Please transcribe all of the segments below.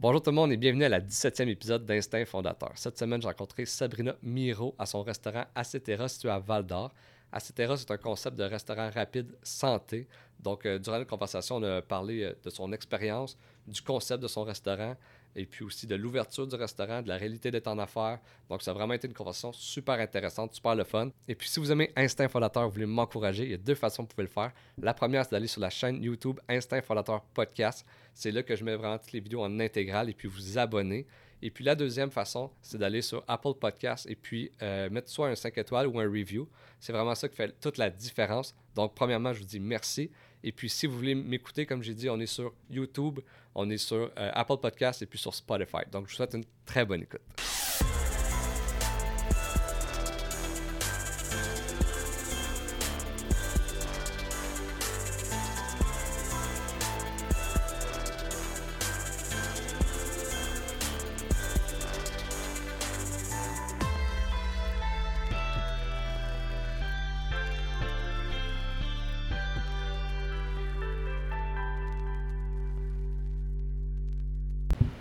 Bonjour tout le monde et bienvenue à la 17e épisode d'Instinct Fondateur. Cette semaine, j'ai rencontré Sabrina Miro à son restaurant Acetera situé à Val d'Or. Acetera, c'est un concept de restaurant rapide santé. Donc, euh, durant la conversation, on a parlé euh, de son expérience, du concept de son restaurant et puis aussi de l'ouverture du restaurant, de la réalité des temps d'affaires. Donc, ça a vraiment été une conversation super intéressante, super le fun. Et puis, si vous aimez Instinct Fondateur, vous voulez m'encourager, il y a deux façons que vous pouvez le faire. La première, c'est d'aller sur la chaîne YouTube Instinct Fondateur Podcast. C'est là que je mets vraiment toutes les vidéos en intégrale et puis vous abonner. Et puis la deuxième façon, c'est d'aller sur Apple Podcast et puis euh, mettre soit un 5 étoiles ou un review. C'est vraiment ça qui fait toute la différence. Donc, premièrement, je vous dis merci. Et puis, si vous voulez m'écouter, comme j'ai dit, on est sur YouTube, on est sur euh, Apple Podcast et puis sur Spotify. Donc, je vous souhaite une très bonne écoute.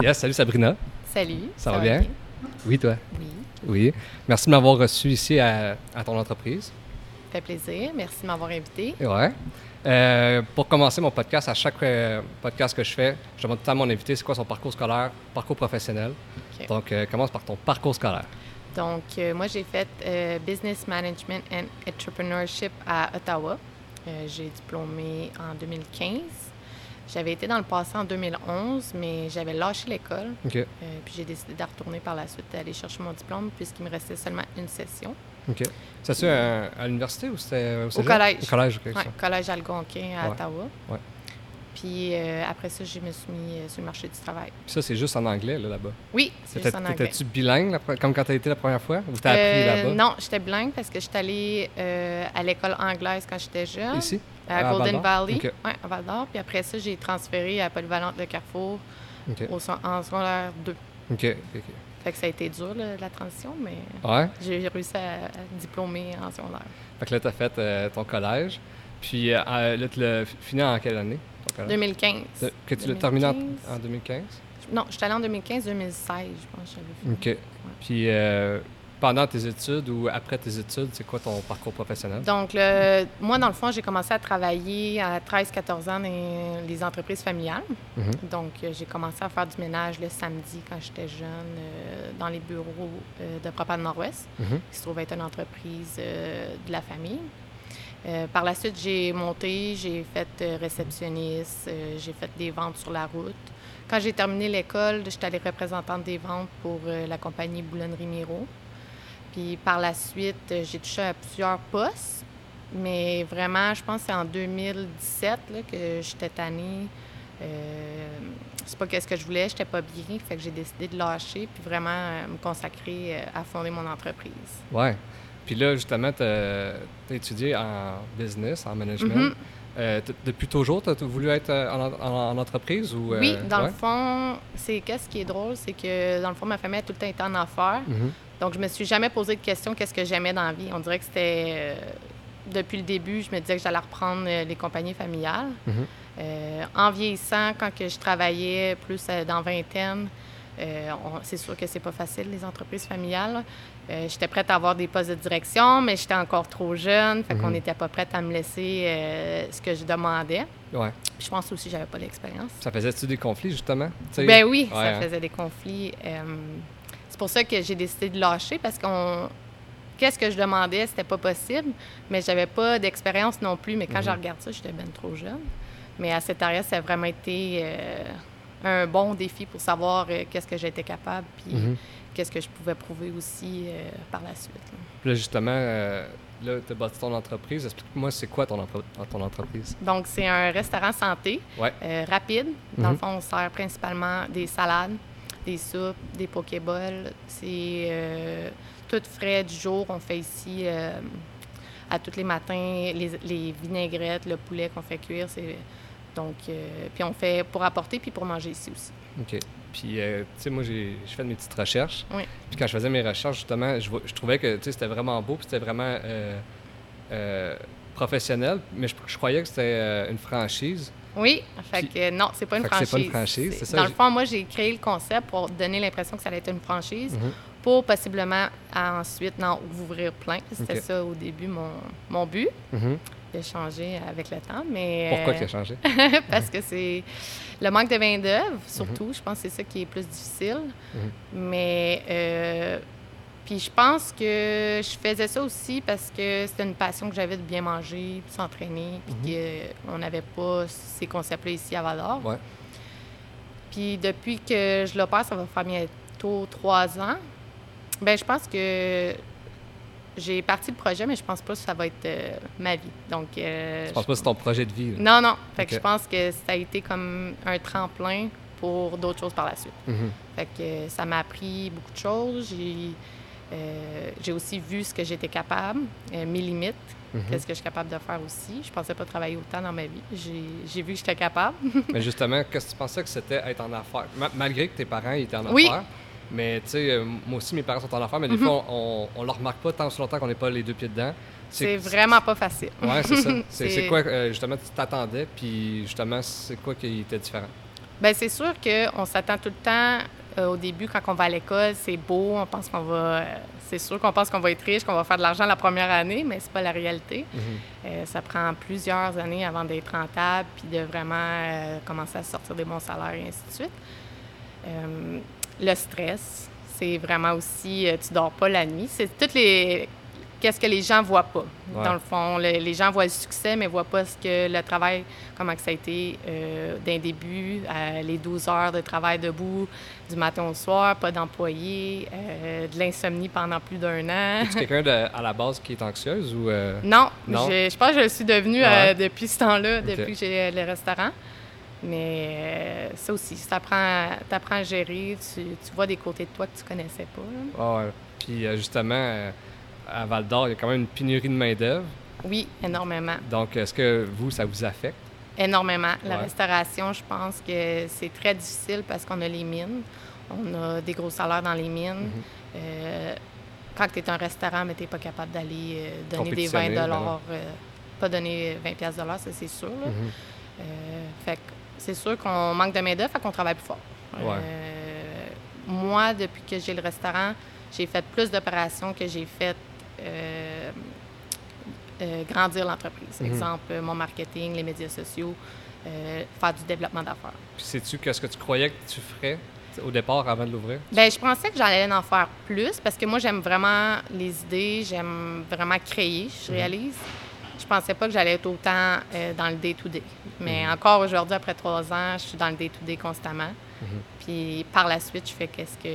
Yes, salut Sabrina. Salut. Ça, va, bien? Oui, toi? Oui. Oui. Merci de m'avoir reçu ici à, à ton entreprise. Ça fait plaisir. Merci de m'avoir invité. Ouais. Euh, pour commencer mon podcast, à chaque euh, podcast que je fais, je demande tout à mon invité c'est quoi son parcours scolaire, parcours professionnel? Donc, euh, commence par ton parcours scolaire. Donc, moi, j'ai fait Business Management and Entrepreneurship à Ottawa. J'ai diplômé en 2015. J'avais été dans le passé en 2011, mais j'avais lâché l'école. Euh, puis j'ai décidé de retourner par la suite aller chercher mon diplôme puisqu'il me restait seulement une session. OK. Ça, c'est à, à l'université ou c'était au cégep? collège. Au collège, OK. Ouais, ça. collège Algonquin à Ouais. Ottawa. Ouais. Puis euh, après ça, je me suis mis euh, sur le marché du travail. Puis ça, c'est juste en anglais, là, là-bas? Oui, c'est juste en anglais. T'étais-tu bilingue, comme quand t'as été la première fois? Ou t'as appris là-bas? Non, j'étais bilingue parce que j'étais allée à l'école anglaise quand j'étais jeune. Ici? À À Golden? Valley. Ouais, à Val d'Or. Puis après ça, j'ai transféré à Polyvalente de Carrefour au, en secondaire 2. OK. OK. Fait que ça a été dur, là, la transition, mais Ouais. j'ai réussi à, à diplômer en secondaire. Fait que là, t'as fait euh, ton collège. Puis euh, là, tu l'as fini en quelle année? ton collège? 2015. De- Que tu l'as terminé en, 2015. en 2015? Non, j'étais allée en 2015-2016, je pense que j'avais fait. OK. Puis euh, pendant tes études ou après tes études, c'est quoi ton parcours professionnel? Donc, le- moi, dans le fond, j'ai commencé à travailler à 13-14 ans dans les entreprises familiales. Mhm. Donc, euh, j'ai commencé à faire du ménage le samedi quand j'étais jeune euh, dans les bureaux euh, de Propane Nord-Ouest, Mhm. qui se trouve être une entreprise euh, de la famille. Par la suite, j'ai monté, j'ai fait réceptionniste, j'ai fait des ventes sur la route. Quand j'ai terminé l'école, j'étais allée représentante des ventes pour la compagnie Boulonnerie Miro. Puis par la suite, euh, j'ai touché à plusieurs postes, mais vraiment, je pense que c'est en 2017 là, que j'étais tannée. Euh, c'est pas qu'est-ce que je voulais, j'étais pas bien, fait que j'ai décidé de lâcher puis vraiment euh, me consacrer euh, à fonder mon entreprise. Ouais. Puis là, justement, tu as étudié en business, en management. T- depuis toujours, tu as voulu être en, en- en entreprise ou. Oui, dans ouais? le fond, c'est qu'est-ce qui est drôle, c'est que dans le fond, ma famille a tout le temps été en affaires. Mhm. Donc, je me suis jamais posé de question qu'est-ce que j'aimais dans la vie. On dirait que c'était euh, depuis le début, je me disais que j'allais reprendre euh, les compagnies familiales. Mhm. Euh, en vieillissant, quand que je travaillais plus dans vingtaine, euh, c'est sûr que c'est pas facile les entreprises familiales. J'étais prête à avoir des postes de direction, mais j'étais encore trop jeune, fait qu'on Mhm. n'était pas prête à me laisser ce que je demandais. Ouais. Je pense aussi que j'avais pas l'expérience. Ça faisait-tu des conflits, justement? Ben oui, Ouais, ça hein. faisait des conflits. C'est pour ça que j'ai décidé de lâcher parce qu'on. Qu'est-ce que je demandais, c'était pas possible, mais j'avais pas d'expérience non plus. Mais quand je Mhm. regarde ça, j'étais bien trop jeune. Mais à cet arrêt, ça a vraiment été euh, un bon défi pour savoir euh, qu'est-ce que j'étais capable, puis Mhm. qu'est-ce que je pouvais prouver aussi euh, par la suite. là. Puis là, justement, là, tu as bâti ton entreprise. Explique-moi, c'est quoi ton, ton entreprise? Donc, c'est un restaurant santé Ouais. rapide. Dans le Mhm. fond, on sert principalement des salades, des soupes, des pokéballs. C'est euh, tout frais du jour. On fait ici euh, à tous les matins les, les vinaigrettes, le poulet qu'on fait cuire. C'est donc euh, puis on fait pour apporter puis pour manger ici aussi. OK. Puis, euh, tu sais, moi, j'ai fait mes petites recherches. Oui. Puis quand je faisais mes recherches, justement, je, trouvais que, tu sais, c'était vraiment beau, puis c'était vraiment euh, professionnel, mais je, je croyais que c'était euh, une franchise. Oui, fait Puis- que non, c'est pas une franchise. c'est pas une franchise, c'est ça, Dans le fond, moi, j'ai créé le concept pour donner l'impression que ça allait être une franchise Mhm. pour possiblement à ensuite en ouvrir plein. C'était ça au début mon, mon but, Mhm. de changer avec le temps. Mais, Pourquoi euh, tu as changé? parce que c'est le manque de main-d'œuvre, surtout. Je pense que c'est ça qui est plus difficile. Mhm. Mais, euh, puis je pense que je faisais ça aussi parce que c'était une passion que j'avais de bien manger, puis s'entraîner, puis qu'on n'avait pas ces concepts-là ici à Val-d'Or. Ouais. Puis depuis que je l'opère, ça va faire bientôt trois ans. Ben je pense que j'ai parti le projet, mais je pense pas que ça va être euh, ma vie. Donc, euh, Je pense pas que c'est ton projet de vie. là? non, non. Fait que je pense que ça a été comme un tremplin pour d'autres choses par la suite. Mhm. Fait que ça m'a appris beaucoup de choses. J'ai euh, j'ai aussi vu ce que j'étais capable, euh, mes limites, Mhm. qu'est-ce que je suis capable de faire aussi. Je pensais pas travailler autant dans ma vie. J'ai vu que j'étais capable. Mais justement, qu'est-ce que tu pensais que c'était être en affaires? Ma- malgré que tes parents étaient en Oui. affaires, mais tu sais, euh, moi aussi, mes parents sont en affaires, mais des Mhm. fois, on, on le remarque pas tant aussi longtemps qu'on n'est pas les deux pieds dedans. C'est vraiment pas facile. Ouais, c'est ça. C'est quoi, justement, tu t'attendais, puis justement, c'est quoi qui était différent? Bien, c'est sûr qu'on s'attend tout le temps euh, au début, quand on va à l'école, c'est beau, on pense qu'on va. c'est sûr qu'on pense qu'on va être riche, qu'on va faire de l'argent la première année, mais c'est pas la réalité. Mhm. Euh, ça prend plusieurs années avant d'être rentable puis de vraiment euh, commencer à sortir des bons salaires et ainsi de suite. Le stress, c'est vraiment aussi, tu dors pas la nuit. C'est toutes les. Qu'est-ce que les gens voient pas. Ouais. Dans le fond, le- les gens voient le succès, mais voient pas ce que le travail, comment que ça a été euh, d'un début, les 12 heures de travail debout, du matin au soir, pas d'employés, euh, de l'insomnie pendant plus d'un an. Es-tu quelqu'un à la base qui est anxieuse ou. euh, Non, Non? Je, je pense que je le suis devenue Ouais. depuis ce temps-là, depuis que j'ai le restaurant. Mais ça aussi, tu apprends, à gérer, tu, tu vois des côtés de toi que tu connaissais pas. Ah. Puis justement, à Val d'Or, il y a quand même une pénurie de main-d'œuvre. Oui, énormément. Donc, est-ce que vous, ça vous affecte? Énormément. La Ouais. restauration, je pense que c'est très difficile parce qu'on a les mines. On a des gros salaires dans les mines. Mhm. Euh, quand tu es un restaurant, mais tu n'es pas capable d'aller euh, donner des 20 Compétitionner, ben non. euh, pas donner 20 pièces ça c'est sûr. fait que c'est sûr qu'on manque de main-d'œuvre, fait qu'on travaille plus fort. Ouais. Moi, depuis que j'ai le restaurant, j'ai fait plus d'opérations que j'ai fait euh, grandir l'entreprise. Mhm. Exemple, euh, mon marketing, les médias sociaux, euh, faire du développement d'affaires. Puis sais-tu qu'est-ce que tu croyais que tu ferais au départ avant de l'ouvrir? Ben, je pensais que j'allais en faire plus parce que moi, j'aime vraiment les idées, j'aime vraiment créer, je Mhm. réalise. Je pensais pas que j'allais être autant euh, dans le day-to-day. Mais Mhm. encore aujourd'hui, après trois ans, je suis dans le day-to-day constamment. Mhm. Puis par la suite, je fais qu'est-ce que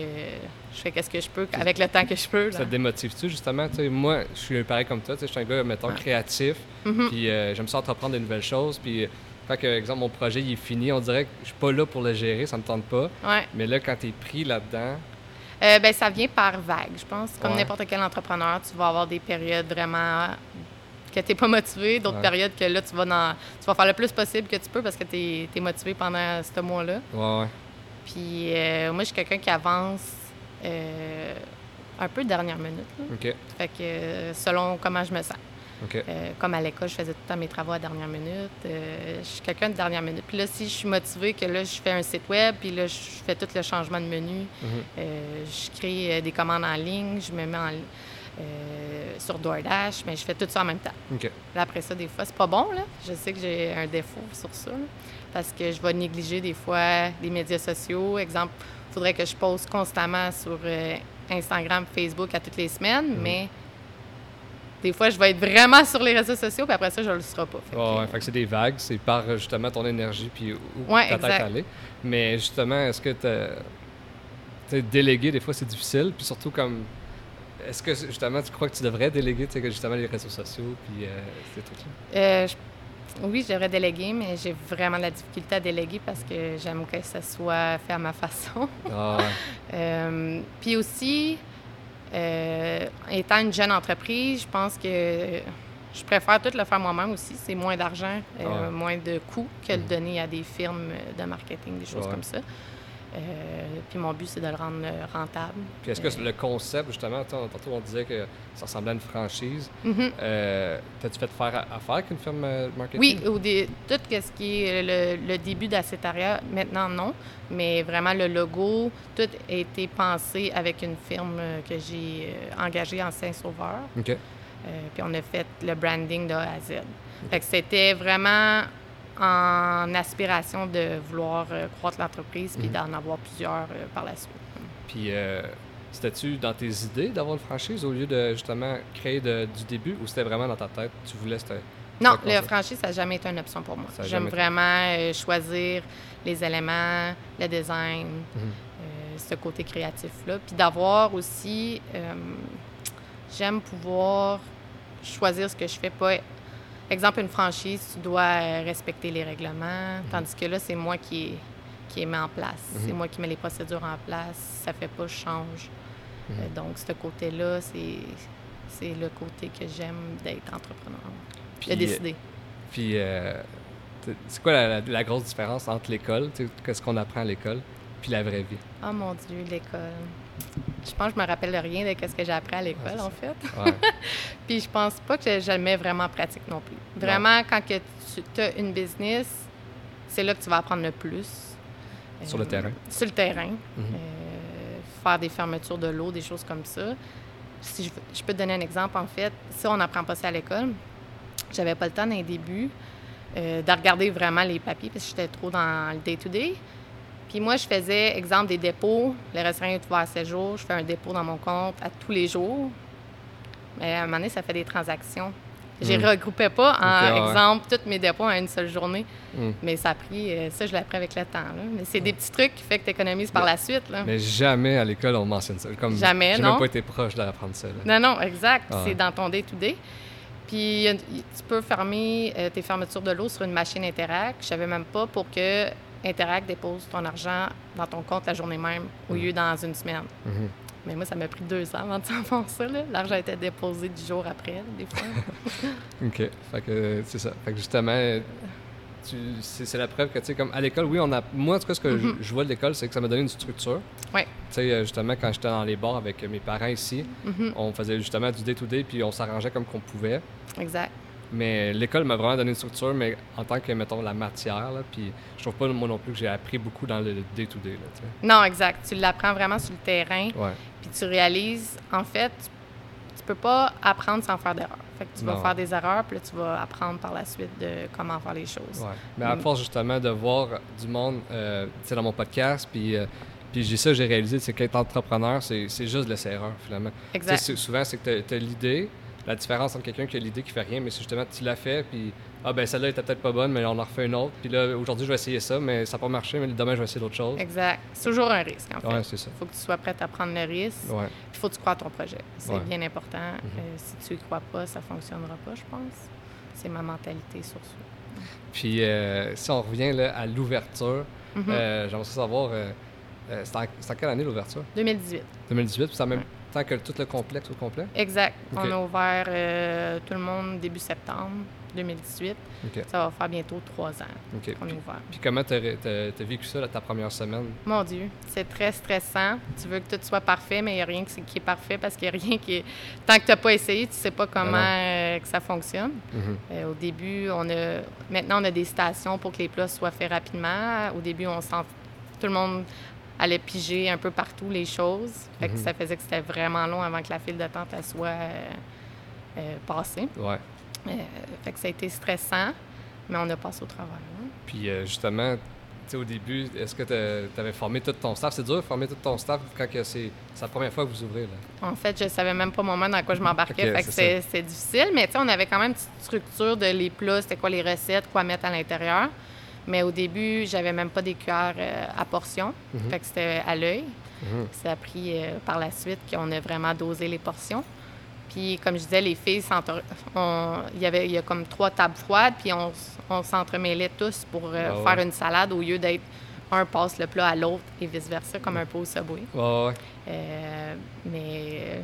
je fais qu'est-ce que je peux avec le temps que je peux. là. Ça te démotive-tu, justement? Moi, je suis pareil comme toi. Je suis un gars, mettons, Ouais. créatif, créatif. Puis euh, j'aime ça entreprendre de nouvelles choses. Puis euh, quand, que, exemple, mon projet il est fini, on dirait que je suis pas là pour le gérer, ça me tente pas. Ouais. Mais là, quand tu es pris là-dedans, Euh, ben, ça vient par vague, je pense. Comme Ouais. n'importe quel entrepreneur, tu vas avoir des périodes vraiment que tu n'es pas motivé, d'autres Ouais. périodes que là, tu vas, dans, tu vas faire le plus possible que tu peux parce que tu es, motivé pendant ce mois-là. ouais, ouais. Puis euh, moi, je suis quelqu'un qui avance euh, un peu dernière minute. là. OK. Fait que euh, selon comment je me sens. Euh, comme à l'école, je faisais tout le temps mes travaux à dernière minute. Euh, je suis quelqu'un de dernière minute. Puis là, si je suis motivée, que là, je fais un site web, puis là, je fais tout le changement de menu, Mhm. euh, je crée des commandes en ligne, je me mets en, sur DoorDash, mais je fais tout ça en même temps. OK. Là, après ça, des fois, c'est pas bon, là. Je sais que j'ai un défaut sur ça, là, parce que je vais négliger des fois les médias sociaux. Exemple, faudrait que je poste constamment sur euh, Instagram, Facebook à toutes les semaines, Mhm. mais des fois, je vais être vraiment sur les réseaux sociaux, puis après ça, je le serai pas. Fait Ouais, que, ouais, fait que c'est des vagues, c'est par justement ton énergie puis où Ouais, ta tête aller. Mais justement, est-ce que tu déléguer des fois c'est difficile, puis surtout comme est-ce que justement tu crois que tu devrais déléguer, tu sais, que justement les réseaux sociaux puis euh, ces trucs-là? Euh, je- Oui, je devrais déléguer, mais j'ai vraiment de la difficulté à déléguer parce que j'aime que ça soit fait à ma façon. Ah. Euh, puis aussi, euh, étant une jeune entreprise, je pense que je préfère tout le faire moi-même aussi. C'est moins d'argent, euh, Ouais. moins de coûts que de Mhm. donner à des firmes de marketing, des choses comme ça. Euh, puis mon but, c'est de le rendre euh, rentable. Puis est-ce que Euh, le concept, justement, tant- tantôt on disait que ça ressemblait à une franchise. mhm. Euh, T'as-tu fait faire affaire avec une firme marketing? Oui, dé- tout ce qui est le, le début d'Acetaria, maintenant non, mais vraiment le logo, tout a été pensé avec une firme que j'ai engagée en Saint-Sauveur. OK. Euh, puis on a fait le branding de A à Z. Fait que c'était vraiment en aspiration de vouloir euh, croître l'entreprise puis Mhm. d'en avoir plusieurs euh, par la suite. Puis euh, c'était-tu dans tes idées d'avoir une franchise au lieu de justement créer de- du début ou c'était vraiment dans ta tête? Tu voulais c'était. Non, ça. franchise, ça n'a jamais été une option pour moi. J'aime vraiment euh, choisir les éléments, le design, Mhm. euh, ce côté créatif-là. Puis d'avoir aussi, euh, j'aime pouvoir choisir ce que je fais. Pas, exemple, une franchise, tu dois euh, respecter les règlements, tandis que là, c'est moi qui qui mis en place. Mhm. C'est moi qui mets les procédures en place. Ça fait pas, je change. Mhm. Euh, donc, ce côté-là, c'est, le côté que j'aime d'être entrepreneur. Puis, de décider. Puis euh, c'est quoi la, la- la grosse différence entre l'école, qu'est-ce qu'on apprend à l'école, puis la vraie vie? Oh mon Dieu, l'école. Je pense que je me rappelle rien de ce que j'ai appris à l'école, en fait. Ouais. Puis je pense pas que le mets vraiment en pratique non plus. Vraiment, quand que tu as une business, c'est là que tu vas apprendre le plus. Sur le Euh, terrain. Sur le terrain. Mhm. Euh, faire des fermetures de l'eau, des choses comme ça. Si je, je peux te donner un exemple, en fait, si on n'apprend pas ça à l'école, j'avais pas le temps dans les débuts euh, de regarder vraiment les papiers parce que j'étais trop dans le day-to-day. Puis moi, je faisais, exemple, des dépôts. Le restaurant est ouvert à 7 jours. Je fais un dépôt dans mon compte à tous les jours. Mais à un moment donné, ça fait des transactions. Je les Mm. regroupais pas en, ouais. exemple, tous mes dépôts en une seule journée. Mm. Mais ça a pris, euh, ça, je l'ai appris avec le temps. là. Mais c'est des petits trucs qui fait que tu économises par Mais- la suite. Là. Mais jamais à l'école on mentionne ça. Comme, Jamais, J'ai non. même pas été proche d'apprendre ça. là. Non, non, exact. Ah. C'est dans ton day-to-day. Puis tu peux fermer euh, tes fermetures de l'eau sur une machine Interact. Je savais même pas pour que Interact dépose ton argent dans ton compte la journée même au Mm. lieu dans une semaine. Mhm. Mais moi, ça m'a pris deux ans avant de savoir ça. L'argent était déposé dix jours après, des fois. OK. Fait que c'est ça. Fait que justement, c'est la preuve que, tu sais, comme à l'école, oui, on a. Moi, en tout cas, ce que je- Mhm. je, vois de l'école, c'est que ça m'a donné une structure. Ouais. Tu sais, justement, quand j'étais dans les bars avec mes parents ici, Mhm, on faisait justement du day-to-day, puis on s'arrangeait comme qu'on pouvait. Exact. Mais l'école m'a vraiment donné une structure, mais en tant que, mettons, la matière, là, puis je trouve pas, moi non plus, que j'ai appris beaucoup dans le day-to-day. Non, exact. Tu l'apprends vraiment sur le terrain. Puis tu réalises, en fait, tu, peux pas apprendre sans faire d'erreurs. Fait que tu vas faire des erreurs, puis là, tu vas apprendre par la suite de comment faire les choses. Ouais. Mais à Mm. force justement de voir du monde, euh, tu sais, dans mon podcast, puis, euh, puis j'ai ça, j'ai réalisé, c'est qu'être entrepreneur, c'est juste de laisser erreur finalement. Exact. souvent, c'est que tu as, l'idée, la différence entre quelqu'un qui a l'idée qui fait rien, mais c'est justement, tu l'as fait, puis ah ben celle-là était peut-être pas bonne, mais on en refait une autre, puis là, aujourd'hui, je vais essayer ça, mais ça n'a pas marché, mais demain, je vais essayer d'autres choses. Exact. C'est toujours un risque, en fait. Ouais, c'est ça. Il faut que tu sois prête à prendre le risque. Ouais. Il faut que tu crois à ton projet. C'est Ouais. bien important. Mhm. Euh, si tu y crois pas, ça fonctionnera pas, je pense. C'est ma mentalité sur ça. Puis euh, si on revient là, à l'ouverture, Mhm. euh, j'aimerais ça savoir, euh, c'est en, quelle année l'ouverture? 2018. 2018, puis c'est en même Ouais. Temps que tout le complexe au complet? Exact. On a ouvert euh, tout le monde début septembre 2018. OK. Ça va faire bientôt trois ans qu'on est ouvert. Puis comment tu as, vécu ça, là, ta première semaine? Mon Dieu, c'est très stressant. Tu veux que tout soit parfait, mais il n'y a rien qui qui est parfait parce qu'il n'y a rien qui est... Tant que tu n'as pas essayé, tu ne sais pas comment euh, que ça fonctionne. Mhm. Euh, au début, on a... Maintenant, on a des stations pour que les plats soient faits rapidement. Au début, on sent... Tout le monde allait piger un peu partout les choses. Fait que Mhm. ça faisait que c'était vraiment long avant que la file d'attente soit euh, euh, passée. Ouais. Euh, fait que ça a été stressant, mais on a passé au travail. hein. Puis justement, au début, est-ce que tu avais formé tout ton staff? C'est dur de former tout ton staff quand c'est la première fois que vous ouvrez, là? En fait, je savais même pas moi-même dans quoi je m'embarquais. Ok, fait que c'est difficile, mais on avait quand même une petite structure de les plats, c'était quoi les recettes, quoi mettre à l'intérieur. Mais au début, j'avais même pas des cuillères euh, à portions. Mhm. Fait que c'était à l'œil. Mhm. Ça a pris euh, par la suite qu'on a vraiment dosé les portions. Puis, comme je disais, les filles, il y avait y a comme trois tables froides, puis on, s'entremêlait tous pour euh, Ah ouais. faire une salade au lieu d'être un passe le plat à l'autre et vice-versa, comme un peu au Subway. Ouais, ouais. Mais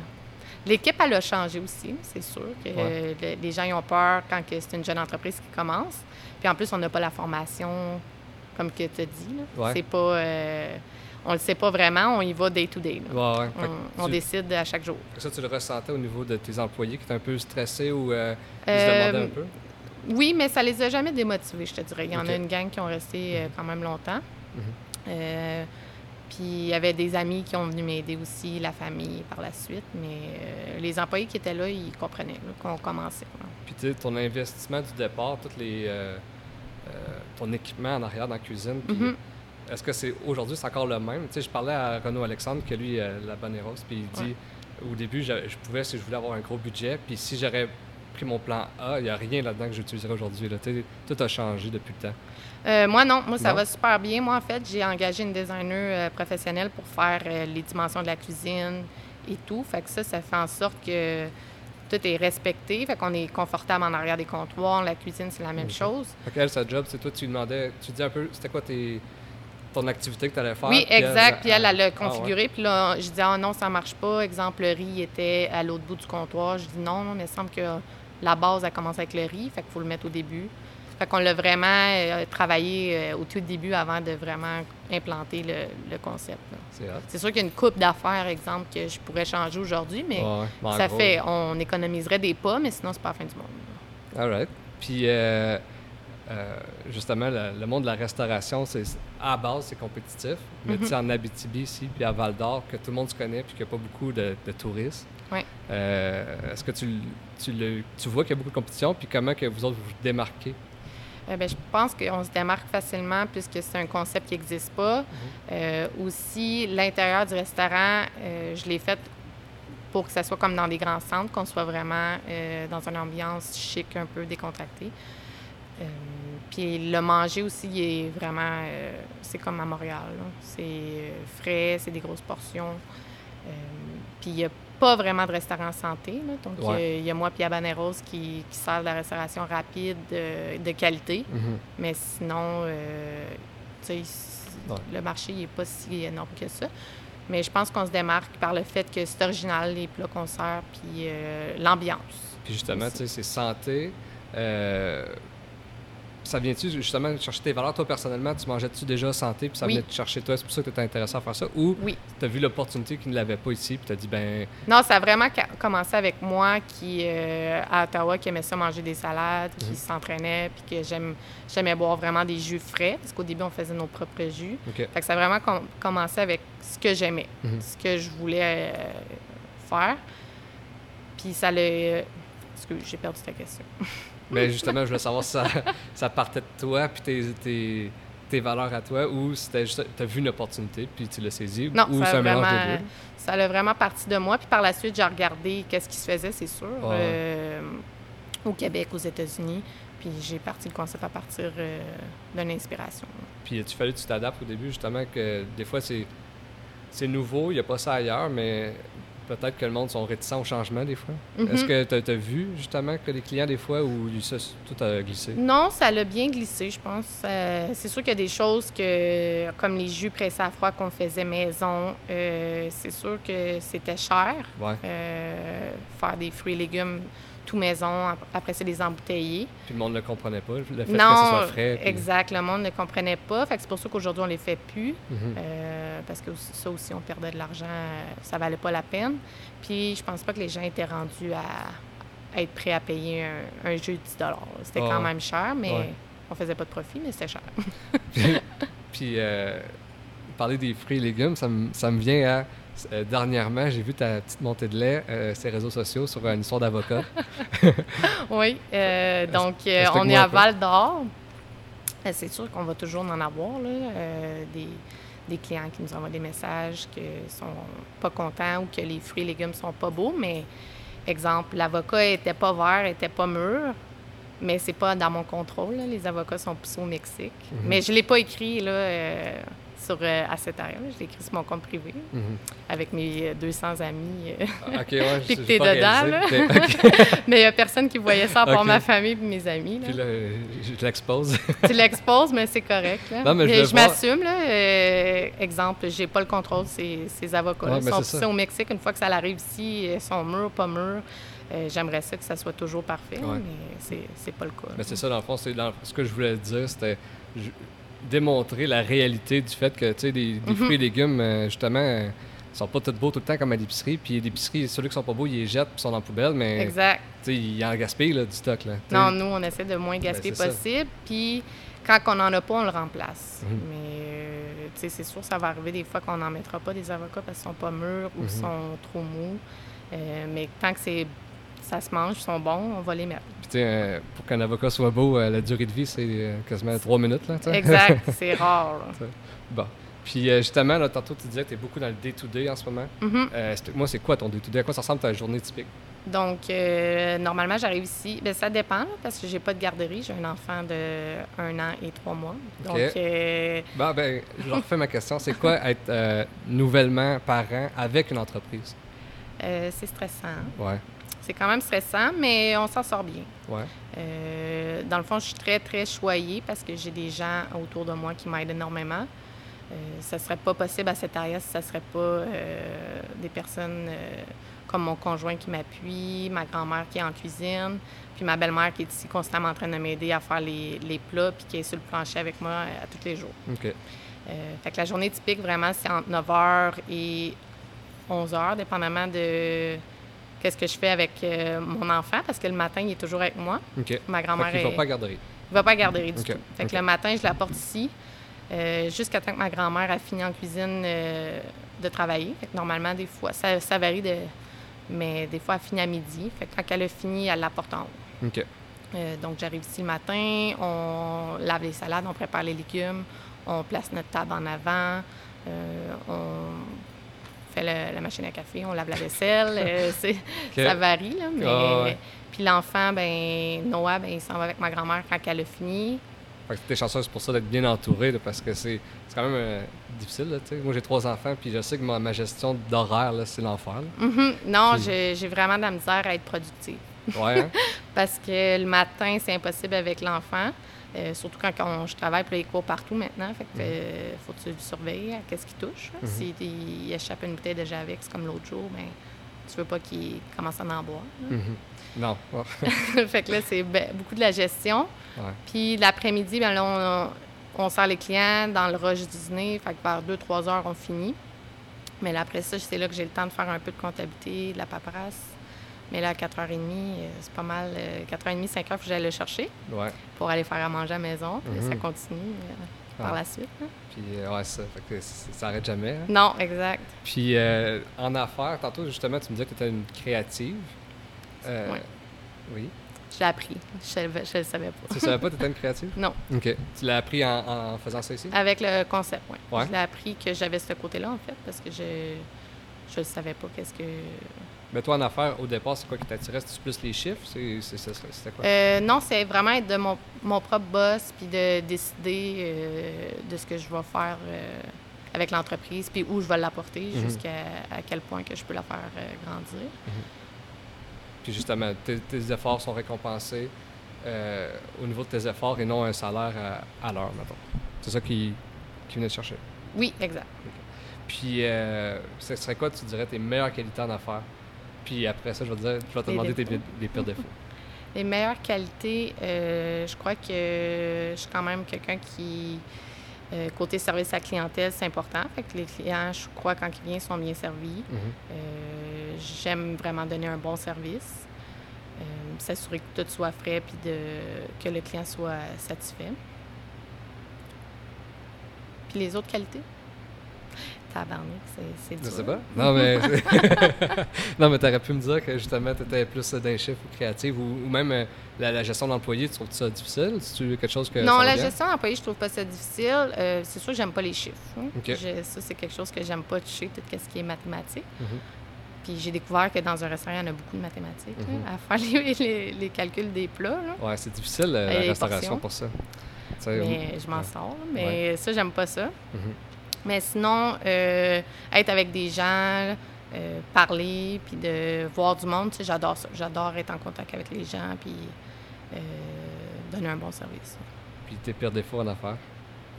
l'équipe, elle a changé aussi, c'est sûr. Que, Ouais. euh, les gens ils ont peur quand c'est une jeune entreprise qui commence. Puis en plus, on n'a pas la formation comme que tu as dit. Ouais. C'est pas. euh, on le sait pas vraiment, on y va day to day. Ouais, On, que on tu- décide à chaque jour. Ça, tu le ressentais au niveau de tes employés qui étaient un peu stressés ou euh, ils se Euh, demandaient un peu? Oui, mais ça les a jamais démotivés, je te dirais. Il y en a une gang qui ont resté euh, quand même longtemps. Mhm. Puis il y avait des amis qui ont venu m'aider aussi, la famille par la suite. Mais euh, les employés qui étaient là, ils comprenaient qu'on commençait. là. Puis tu sais, ton investissement du départ, tous les, euh, euh, ton équipement en arrière dans la cuisine, puis Mhm. est-ce que c'est aujourd'hui c'est encore le même? Tu sais, je parlais à Renaud Alexandre, que lui, la Baneros, puis il dit au début, je, je pouvais si je voulais avoir un gros budget, puis si j'aurais pris mon plan A, il n'y a rien là-dedans que j'utiliserais aujourd'hui. Tout a changé depuis le temps. Euh, moi, non. Moi, ça Non? va super bien. Moi, en fait, j'ai engagé une designer euh, professionnelle pour faire euh, les dimensions de la cuisine et tout. Fait que ça, ça fait en sorte que tout est respecté. Fait qu'on est confortable en arrière des comptoirs. La cuisine, c'est la même chose. Fait qu'elle, sa job, c'est toi, tu lui demandais, tu dis un peu, c'était quoi tes, ton activité que tu allais faire? Oui, puis elle- exact. Puis elle, elle l'a Ah, ouais. configuré. Puis là, je dis, ah non, ça marche pas. Exemple, le riz était à l'autre bout du comptoir. Je dis, non, non, mais il semble que la base, elle commence avec le riz. Fait qu'il faut le mettre au début. Fait qu'on l'a vraiment euh, travaillé euh, au tout début avant de vraiment implanter le, le concept. C'est sûr qu'il y a une coupe d'affaires, exemple, que je pourrais changer aujourd'hui, mais Ouais, ça gros, fait, on économiserait des pas, mais sinon, c'est pas la fin du monde. All right. Puis, euh, justement, le, le monde de la restauration, c'est à la base, c'est compétitif. Mais tu sais, en Abitibi, ici, puis à Val d'Or, que tout le monde se connaît, puis qu'il n'y a pas beaucoup de, de touristes. Ouais. Est-ce que tu, tu, le- tu vois qu'il y a beaucoup de compétition, puis comment que vous autres vous démarquez? Ben, je pense qu'on se démarque facilement puisque c'est un concept qui n'existe pas. Euh, aussi, l'intérieur du restaurant, euh, je l'ai fait pour que ça soit comme dans des grands centres, qu'on soit vraiment euh, dans une ambiance chic, un peu décontractée. Puis le manger aussi, il est vraiment... c'est comme à Montréal. C'est frais, c'est des grosses portions. Puis il n'y a pas vraiment de restaurant santé. là. Donc, il y a- Ouais. il y, a moi et Habaneros qui, qui sert de la restauration rapide euh, de qualité. Mais sinon, euh, Ouais. le marché n'est pas si énorme que ça. Mais je pense qu'on se démarque par le fait que c'est original, les plats qu'on sert, puis euh, l'ambiance. Puis justement, tu sais, c'est santé. Euh, ça vient-tu justement de chercher tes valeurs? Toi, personnellement, tu mangeais-tu déjà santé, puis ça Oui. venait te chercher toi? C'est pour ça que tu étais intéressé à faire ça? Ou Oui. tu as vu l'opportunité qu'ils ne l'avaient pas ici, puis tu as dit, ben, Non, ça a vraiment commencé avec moi qui, euh, à Ottawa, qui aimait ça manger des salades, qui Mhm. s'entraînait, puis que j'aimais boire vraiment des jus frais, parce qu'au début, on faisait nos propres jus. OK. Fait que ça a vraiment com- commencé avec ce que j'aimais, Mhm. ce que je voulais euh, faire. Puis ça l'a... Excuse, j'ai perdu ta question. Mais justement, je voulais savoir si ça, ça partait de toi, puis tes, tes, tes valeurs à toi, ou c'était juste, tu as vu une opportunité, puis tu l'as saisi, Non, ou ça c'est un mélange des deux? ça a vraiment parti de moi. Puis par la suite, j'ai regardé qu'est-ce qui se faisait, c'est sûr, Ouais. euh, au Québec, aux États-Unis. Puis j'ai parti le concept à partir euh, d'une inspiration. Puis tu fallait que tu t'adaptes au début, justement, que des fois, c'est, c'est nouveau, il n'y a pas ça ailleurs, mais peut-être que le monde sont réticents au changement, des fois. Mhm. Est-ce que tu as, vu, justement, que les clients, des fois, où ça, tout a glissé? Non, ça l'a bien glissé, je pense. Euh, c'est sûr qu'il y a des choses que, comme les jus pressés à froid qu'on faisait maison, euh, c'est sûr que c'était cher. Ouais. Euh, faire des fruits et légumes tout maison, ap- après c'est les embouteiller. Puis le monde ne le comprenait pas, le fait non, que ça soit frais. puis- exact. Le monde ne comprenait pas. Fait que c'est pour ça qu'aujourd'hui, on les fait plus. Mhm. euh, parce que ça aussi, on perdait de l'argent. euh, Ça valait pas la peine. Puis je pense pas que les gens étaient rendus à, à être prêts à payer un, un jeu de 10 C'était Ah, quand ouais. même cher, mais Ouais. on faisait pas de profit, mais c'était cher. Puis, euh, parler des fruits et légumes, ça me, ça me vient à. Euh, dernièrement, j'ai vu ta petite montée de lait euh, sur les réseaux sociaux sur une histoire d'avocat. Oui, euh, donc euh, on est à. Val d'Or. Euh, C'est sûr qu'on va toujours en avoir là, euh, des, des clients qui nous envoient des messages qui sont pas contents ou que les fruits et légumes sont pas beaux, mais exemple, l'avocat était pas vert, était pas mûr, mais c'est pas dans mon contrôle. là. Les avocats sont poussés au Mexique. Mhm. Mais je l'ai pas écrit là, euh, sur euh, à cet. Je l'ai écrit sur mon compte privé Mhm. avec mes euh, 200 amis. euh. Ah, OK, ouais. Puis que j'ai t'es dedans, réalisé là. mais il y a personne qui voyait ça Ok. ma famille et mes amis. là. Puis là, je l'expose. tu l'exposes, mais c'est correct. Là. Non, mais je m'assume. là. Euh, exemple, j'ai pas le contrôle de ces, ces avocats. Ouais, Ils mais sont poussés au Mexique. Une fois que ça arrive ici, ils sont mûrs, pas mûrs. Euh, J'aimerais ça que ça soit toujours parfait, Ouais. mais c'est pas le cas. Mais c'est ça, dans le fond, dans- ce que je voulais dire, c'était. Démontrer la réalité du fait que, tu sais, des, des Mhm. fruits et légumes, euh, justement, euh, sont pas tous beaux tout le temps comme à l'épicerie. Puis l'épicerie, ceux qui sont pas beaux, ils les jettent puis sont dans la poubelle, mais Exact. tu sais, ils en gaspillent là, du stock. Là, Non, nous, on essaie de moins gaspiller Ben, ça. possible. Puis quand on n'en a pas, on le remplace. Mhm. Mais, euh, tu sais, c'est sûr, ça va arriver des fois qu'on n'en mettra pas des avocats parce qu'ils sont pas mûrs ou Mhm. sont trop mous. Euh, mais tant que c'est ça se mange, ils sont bons, on va les mettre. Puis, euh, pour qu'un avocat soit beau, euh, la durée de vie, c'est euh, quasiment trois minutes. Là. Exact, c'est rare. là. Bon. Puis justement, là, tantôt, tu disais que tu es beaucoup dans le day-to-day en ce moment. C'est- moi, c'est quoi ton day-to-day? À quoi ça ressemble ta journée typique? Donc, normalement, j'arrive ici. Ben, ça dépend, là, parce que j'ai pas de garderie. J'ai un enfant de un an et trois mois. Donc, OK. Bon, ben, je refais ma question. C'est quoi être nouvellement parent avec une entreprise? c'est stressant. Ouais, C'est quand même stressant, mais on s'en sort bien. ouais. Euh, dans le fond, je suis très, très choyée parce que j'ai des gens autour de moi qui m'aident énormément. Euh, ça ne serait pas possible à cette arrière si ça ne serait pas euh, des personnes euh, comme mon conjoint qui m'appuie, ma grand-mère qui est en cuisine, puis ma belle-mère qui est ici constamment en train de m'aider à faire les, les plats, puis qui est sur le plancher avec moi à tous les jours. OK. Fait que la journée typique, vraiment, c'est entre 9h et 11h, dépendamment de qu'est-ce que je fais avec euh, mon enfant, parce que le matin, il est toujours avec moi. Ma grand-mère qu'il va est... pas à la garderie. Il va pas à la garderie du tout. Fait que le matin, je l'apporte ici euh, jusqu'à temps que ma grand-mère a fini en cuisine euh, de travailler. Fait que normalement, des fois, ça, ça varie de... Mais des fois, elle finit à midi. Fait que quand elle a fini, elle l'apporte en haut. Donc, j'arrive ici le matin, on lave les salades, on prépare les légumes, on place notre table en avant, on fait le- la machine à café, on lave la vaisselle. euh, Ça varie, là. Mais... Ah, ouais. Puis l'enfant, ben Noah, ben, il s'en va avec ma grand-mère quand elle a fini. Fait que t'es chanceuse pour ça d'être bien entourée, là, parce que c'est quand même euh, difficile, là. Moi, j'ai trois enfants, puis je sais que ma, ma gestion d'horaire, c'est l'enfer. Mhm. Non, Puis- j'ai vraiment de la misère à être productive. Ouais, hein? Parce que le matin, c'est impossible avec l'enfant. Euh, surtout quand on- je travaille, puis là, il court partout maintenant. Fait que Mhm. euh, faut que tu le surveilles à qu'est-ce qu'il touche. là. Mhm. S'il il échappe une bouteille de Javex comme l'autre jour, ben tu veux pas qu'il commence à en boire. là. Mhm. Non. Fait que là, c'est be- beaucoup de la gestion. Ouais. Puis l'après-midi, ben là, on, on sert les clients dans le rush du dîner. Fait que vers 2-3 heures, on finit. Mais là, après ça, c'est là que j'ai le temps de faire un peu de comptabilité, de la paperasse. Mais là, à 4h30, euh, c'est pas mal. euh, 4h30, 5h, il faut que j'aille le chercher Ouais. pour aller faire à manger à la maison. Puis ça Mhm. continue euh, par Ah. la suite. hein. Puis, euh, ouais, ça. Fait que c- ça arrête jamais. hein. Non, exact. Puis, euh, en affaires, tantôt, justement, tu me disais que tu étais une créative. Euh, Ouais. Oui. Je l'ai appris. Je ne le savais pas. Tu savais pas que tu étais une créative? Non. OK. Tu l'as appris en, en faisant ça ici? Avec le concept, oui. Ouais. Je l'ai appris que j'avais ce côté-là, en fait, parce que je je ne savais pas qu'est-ce que... Mais toi, en affaires, au départ, c'est quoi qui t'attirait? C'était plus les chiffres? C'est- c'est- c'est- C'était quoi? Euh, non, c'est vraiment être de mon, mon propre boss, puis de décider euh, de ce que je vais faire euh, avec l'entreprise, puis où je vais l'apporter, Mhm. jusqu'à à quel point que je peux la faire grandir. Puis justement, tes, tes efforts sont récompensés au niveau de tes efforts et non un salaire à, à l'heure, mettons. C'est ça qui, qui venait te chercher. Oui, exact. Puis, ce serait quoi, tu dirais, tes meilleures qualités en affaires? Puis après ça, je vais te, dire, je vais te demander tes, défauts. pires défauts. Les meilleures qualités, euh, je crois que je suis quand même quelqu'un qui, euh, côté service à clientèle, c'est important. Fait que les clients, je crois, quand ils viennent, sont bien servis. Mhm. Euh, J'aime vraiment donner un bon service, s'assurer que tout soit frais puis de, que le client soit satisfait. Puis les autres qualités? Tabarnak, c'est Je sais pas. Non, mais, non, mais t'aurais pu me dire que justement, tu étais plus d'un chiffre ou créative ou, ou même euh, la, la gestion d'employés, tu trouves ça difficile? Quelque chose que. Non, la bien? gestion d'employés, je trouve pas ça difficile. Euh, c'est sûr que j'aime pas les chiffres. hein. Je- ça, c'est quelque chose que j'aime pas toucher, tout ce qui est mathématique. Mhm. Puis j'ai découvert que dans un restaurant, il y en a beaucoup de mathématiques Mhm. à faire les, les- les calculs des plats. là. Ouais, c'est difficile, euh, la restauration portions. pour ça. Mais je m'en ouais. sors. Mais ça, j'aime pas ça. Mhm. Mais sinon, euh, être avec des gens, euh, parler, puis de voir du monde, tu sais, j'adore ça. J'adore être en contact avec les gens, puis euh, donner un bon service. Puis tes pires défauts en affaires?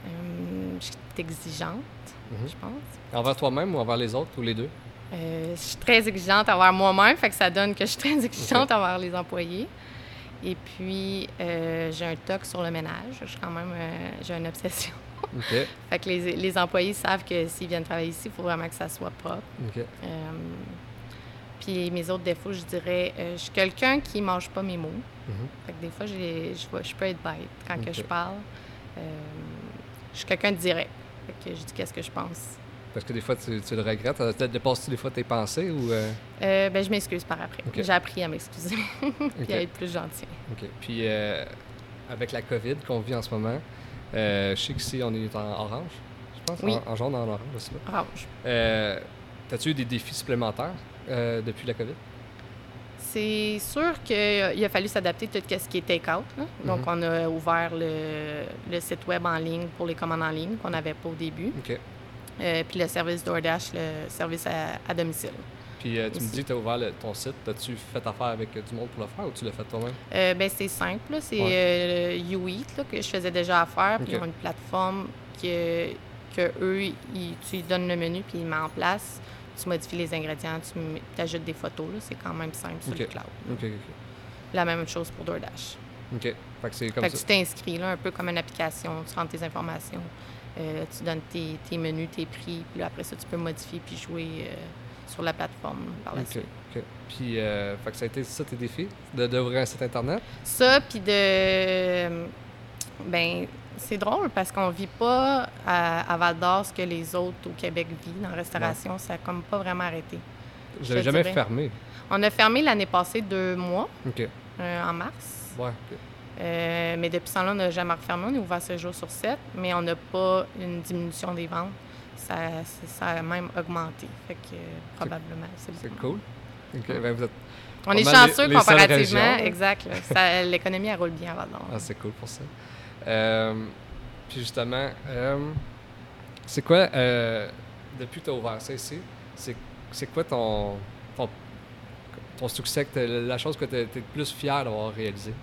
Euh, je suis exigeante, Mhm. je pense. Envers toi-même ou envers les autres ou les deux? Je suis très exigeante envers moi-même, fait que ça donne que je suis très exigeante envers les employés. Et puis, j'ai un toc sur le ménage. Je suis quand même, j'ai une obsession. Fait que les, les employés savent que s'ils viennent travailler ici, il faut vraiment que ça soit propre. Euh, puis mes autres défauts, je dirais, euh, je suis quelqu'un qui mange pas mes mots. Mhm. Fait que des fois, je, vois- je peux être bête quand que je parle. Euh, je suis quelqu'un de direct. Fait que je dis qu'est-ce que je pense. Parce que des fois, tu, tu le regrettes. Ça te dépasse-tu des fois tes pensées ou... euh, Euh, ben, je m'excuse par après. J'ai appris à m'excuser et à être plus gentil. OK. Puis, euh, avec la COVID qu'on vit en ce moment, euh, je sais qu'ici, on est en orange, je pense. Oui. En, en jaune, en orange, je sais pas. Orange. Euh, T'as-tu eu des défis supplémentaires euh, depuis la COVID? C'est sûr qu'il a fallu s'adapter tout ce qui est take-out. là. Donc, Mhm. on a ouvert le, le site web en ligne pour les commandes en ligne qu'on n'avait pas au début. OK. Euh, puis le service DoorDash, le service à, à domicile. Puis, euh, tu me dis que tu as ouvert le- ton site. As-tu fait affaire avec euh, du monde pour le faire ou tu l'as fait toi-même? Euh, ben, c'est simple. C'est Ouais. euh, YouEat là, que je faisais déjà affaire. Puis ils ont une plateforme que, que eux, ils, tu lui donnes le menu puis ils mettent en place. Tu modifies les ingrédients, tu ajoutes des photos. C'est quand même simple sur le cloud. La même chose pour DoorDash. OK. Fait que c'est comme Fait que tu t'inscris un peu comme une application, tu rentres tes informations, tu donnes tes, tes menus, tes prix, puis là, après ça, tu peux modifier puis jouer sur la plateforme par la OK, suite. OK. Puis, euh, fait que ça a été ça tes défis, de d'ouvrir un site Internet? Ça, puis de. Ben, c'est drôle parce qu'on vit pas à, à Val d'Or ce que les autres au Québec vivent dans la restauration. Ça a comme pas vraiment arrêté. L'ai te jamais dirais. fermé. On a fermé l'année passée deux mois, euh, en mars. Ouais. Euh, mais depuis ce temps-là, on n'a jamais refermé. On est ouvert 7 jours sur 7, mais on n'a pas une diminution des ventes. Ça, ça a même augmenté. Fait que euh, probablement, c'est cool. Ben, vous êtes... On est chanceux les- comparativement. Exact. L'économie, elle roule bien. Ah, c'est cool pour ça. Euh, puis justement, euh, c'est quoi, euh, depuis que tu as ouvert ça ici, c'est, quoi ton, ton, ton succès, la chose que tu es le plus fier d'avoir réalisé?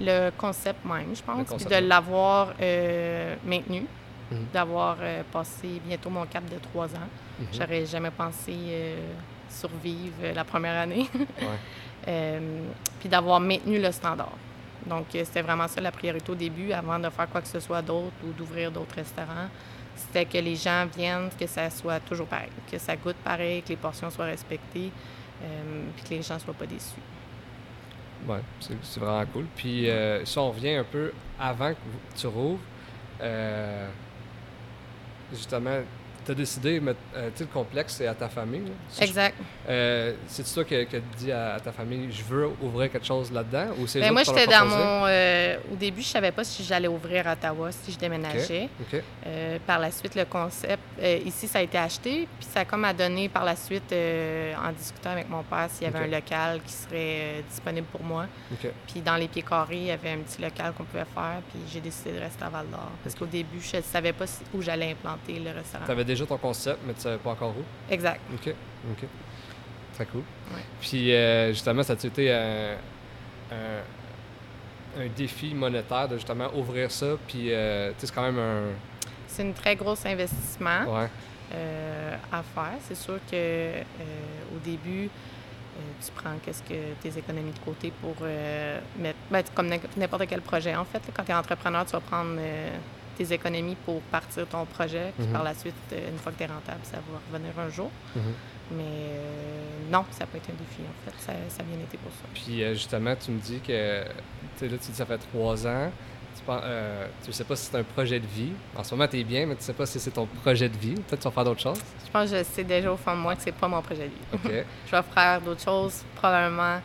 Le concept même, je pense, puis de l'avoir euh, Mhm. d'avoir euh, passé bientôt mon cap de trois ans. Mhm. J'aurais jamais pensé euh, survivre euh, la première année. Ouais. Puis d'avoir maintenu le standard. Donc, c'était vraiment ça la priorité au début, avant de faire quoi que ce soit d'autre ou d'ouvrir d'autres restaurants. C'était que les gens viennent, que ça soit toujours pareil, que ça goûte pareil, que les portions soient respectées, puis que les gens ne soient pas déçus. Ouais, c'est, vraiment cool. Puis euh, si on revient un peu avant que tu rouvres, euh, justement, tu as décidé, mais, euh, tu le complexe, c'est à ta famille. là. Si je- Exact. Euh, c'est toi qui, qui as dit à, à ta famille, je veux ouvrir quelque chose là-dedans ou c'est Ben, moi, j'étais dans mon. euh, au début, je savais pas si j'allais ouvrir à Ottawa, si je déménageais. Euh, par la suite, le concept, euh, ici, ça a été acheté, puis ça a comme à donné par la suite, euh, en discutant avec mon père, s'il y avait un local qui serait euh, disponible pour moi. Puis dans les pieds carrés, il y avait un petit local qu'on pouvait faire, puis j'ai décidé de rester à Val d'Or. Parce qu'au début, je ne savais pas où j'allais implanter le restaurant. Déjà ton concept, mais tu savais pas encore où. Exact. OK. OK. Très cool. Ouais. Puis, euh, justement, ça a été un, un, un défi monétaire de justement ouvrir ça? Puis, euh, tu sais, c'est quand même un. C'est une très grosse investissement. Ouais. euh, à faire. C'est sûr que euh, au début, tu prends qu'est-ce que tes économies de côté pour mettre, ben, comme n'im- n'importe quel projet. En fait, là, quand tu es entrepreneur, tu vas prendre tes économies pour partir ton projet, puis Mhm. par la suite, euh, une fois que tu es rentable, ça va revenir un jour. Mhm. Mais euh, non, ça peut être un défi, en fait. Ça, ça a bien été pour ça. Puis, euh, justement, tu me dis que. Tu sais, là, tu dis que ça fait trois ans. Tu, euh, tu sais pas si c'est un projet de vie. En ce moment, tu es bien, mais tu sais pas si c'est ton projet de vie. Peut-être tu vas faire d'autres choses. Je pense que je sais déjà au fond de moi que c'est pas mon projet de vie. Je vais faire d'autres choses, probablement.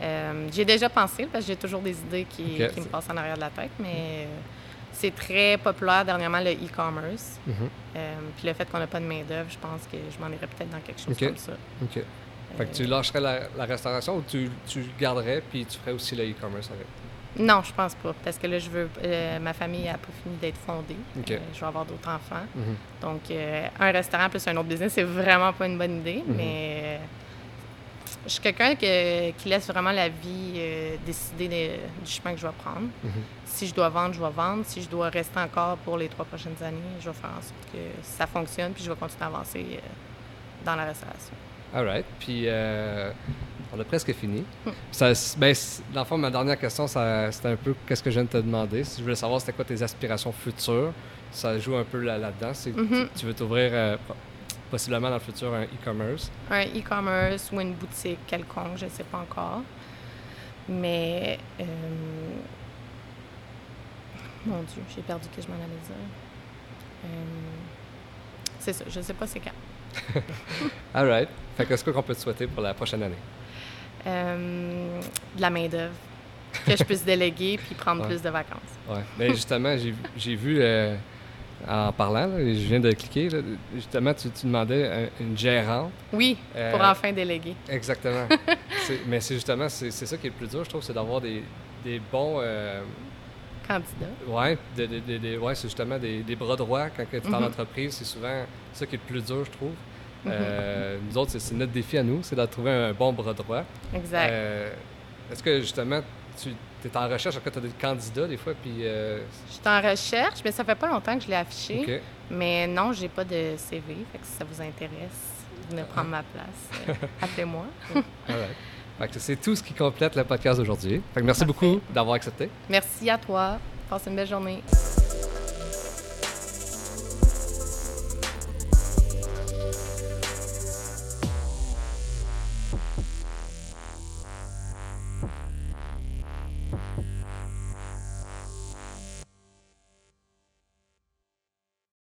Euh, j'ai déjà pensé, parce que j'ai toujours des idées qui, me passent en arrière de la tête, mais c'est très populaire dernièrement, le e-commerce. Mhm. Euh, puis le fait qu'on n'a pas de main-d'œuvre, je pense que je m'en irais peut-être dans quelque chose comme ça. OK. Fait que tu lâcherais la, la restauration ou tu, tu garderais puis tu ferais aussi le e-commerce avec? Non, je pense pas, parce que là, je veux. euh, ma famille n'a pas fini d'être fondée. Euh, je vais avoir d'autres enfants. Mhm. Donc, euh, un restaurant plus un autre business, c'est vraiment pas une bonne idée, Mhm. mais euh, je suis quelqu'un que- qui laisse vraiment la vie euh, décider de- du chemin que je vais prendre. Mhm. Si je dois vendre, je vais vendre. Si je dois rester encore pour les trois prochaines années, je vais faire en sorte que ça fonctionne, puis je vais continuer à avancer euh, dans la restauration. All right. Puis, euh, on a presque fini. Ça, s- ben, dans le fond, ma dernière question, c'était un peu qu'est-ce que je viens de te demander. Si je voulais savoir c'était quoi tes aspirations futures, ça joue un peu là- là-dedans. Mhm. tu, tu veux t'ouvrir euh, possiblement dans le futur un e-commerce. Un e-commerce ou une boutique quelconque, je ne sais pas encore. Mais. euh, Mon Dieu, j'ai perdu que je m'en allais dire. Euh, C'est ça, je ne sais pas c'est quand. All right. Fait que, ce qu'on peut te souhaiter pour la prochaine année? Euh, de la main-d'œuvre. Que je puisse déléguer puis prendre Ouais. plus de vacances. Ouais. Mais justement, j'ai j'ai vu, en parlant, là, je viens de cliquer, là, justement, tu, tu demandais un- une gérante. Oui, Euh, pour enfin déléguer. Exactement. Mais c'est justement, c'est ça qui est le plus dur, je trouve, c'est d'avoir des, des bons. euh, Candidat. ouais, de- de- de- de- ouais, c'est justement des, des bras droits quand tu es en Mhm. entreprise. C'est souvent ça qui est le plus dur, je trouve. Mhm. Euh, nous autres, c'est- notre défi à nous, c'est de trouver un bon bras droit. Exact. Est-ce que justement, tu es en recherche, quand tu as des candidats des fois, puis. euh, Je suis en recherche, mais ça fait pas longtemps que je l'ai affiché. Mais non, j'ai pas de CV. Fait que si ça vous intéresse, venez prendre ma place. euh, Appelez-moi. Right. C'est tout ce qui complète le podcast d'aujourd'hui. Merci Parfait. beaucoup d'avoir accepté. Merci à toi. Passe une belle journée.